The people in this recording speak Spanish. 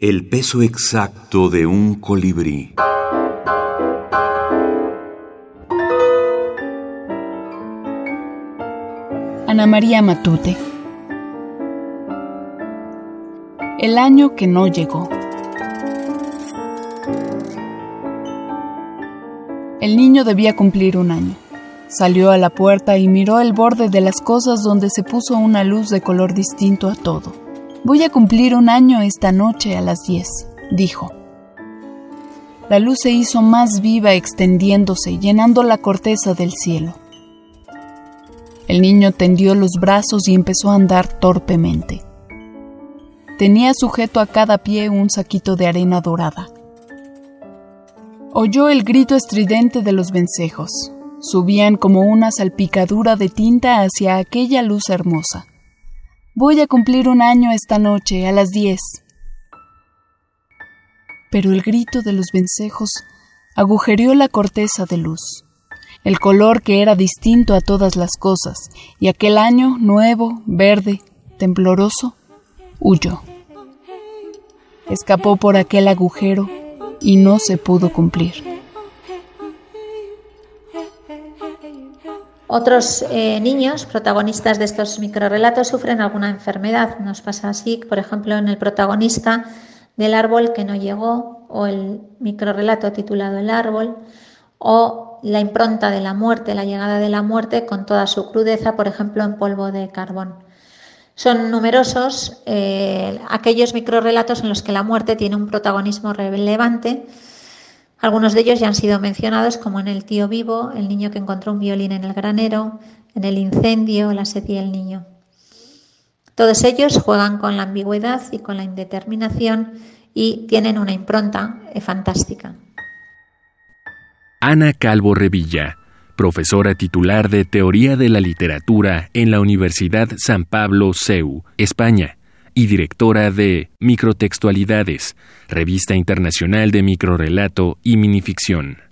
El peso exacto de un colibrí. Ana María Matute. El año que no llegó. El niño debía cumplir un año. Salió a la puerta y miró el borde de las cosas donde se puso una luz de color distinto a todo. Voy a cumplir un año esta noche a las diez, dijo. La luz se hizo más viva extendiéndose, llenando la corteza del cielo. El niño tendió los brazos y empezó a andar torpemente. Tenía sujeto a cada pie un saquito de arena dorada. Oyó el grito estridente de los vencejos. Subían como una salpicadura de tinta hacia aquella luz hermosa. Voy a cumplir un año esta noche, a las diez. Pero el grito de los vencejos agujereó la corteza de luz, el color que era distinto a todas las cosas, y aquel año nuevo, verde, tembloroso, huyó. Escapó por aquel agujero y no se pudo cumplir. Otros eh, niños, protagonistas de estos microrelatos, sufren alguna enfermedad. Nos pasa así, por ejemplo, en el protagonista del árbol que no llegó, o el microrelato titulado El árbol, o la impronta de la muerte, la llegada de la muerte con toda su crudeza, por ejemplo, en polvo de carbón. Son numerosos eh, aquellos microrelatos en los que la muerte tiene un protagonismo relevante algunos de ellos ya han sido mencionados, como en El tío vivo, el niño que encontró un violín en el granero, en El incendio, La sed y el niño. Todos ellos juegan con la ambigüedad y con la indeterminación y tienen una impronta eh, fantástica. Ana Calvo Revilla, profesora titular de Teoría de la Literatura en la Universidad San Pablo CEU, España y directora de Microtextualidades, revista internacional de microrelato y minificción.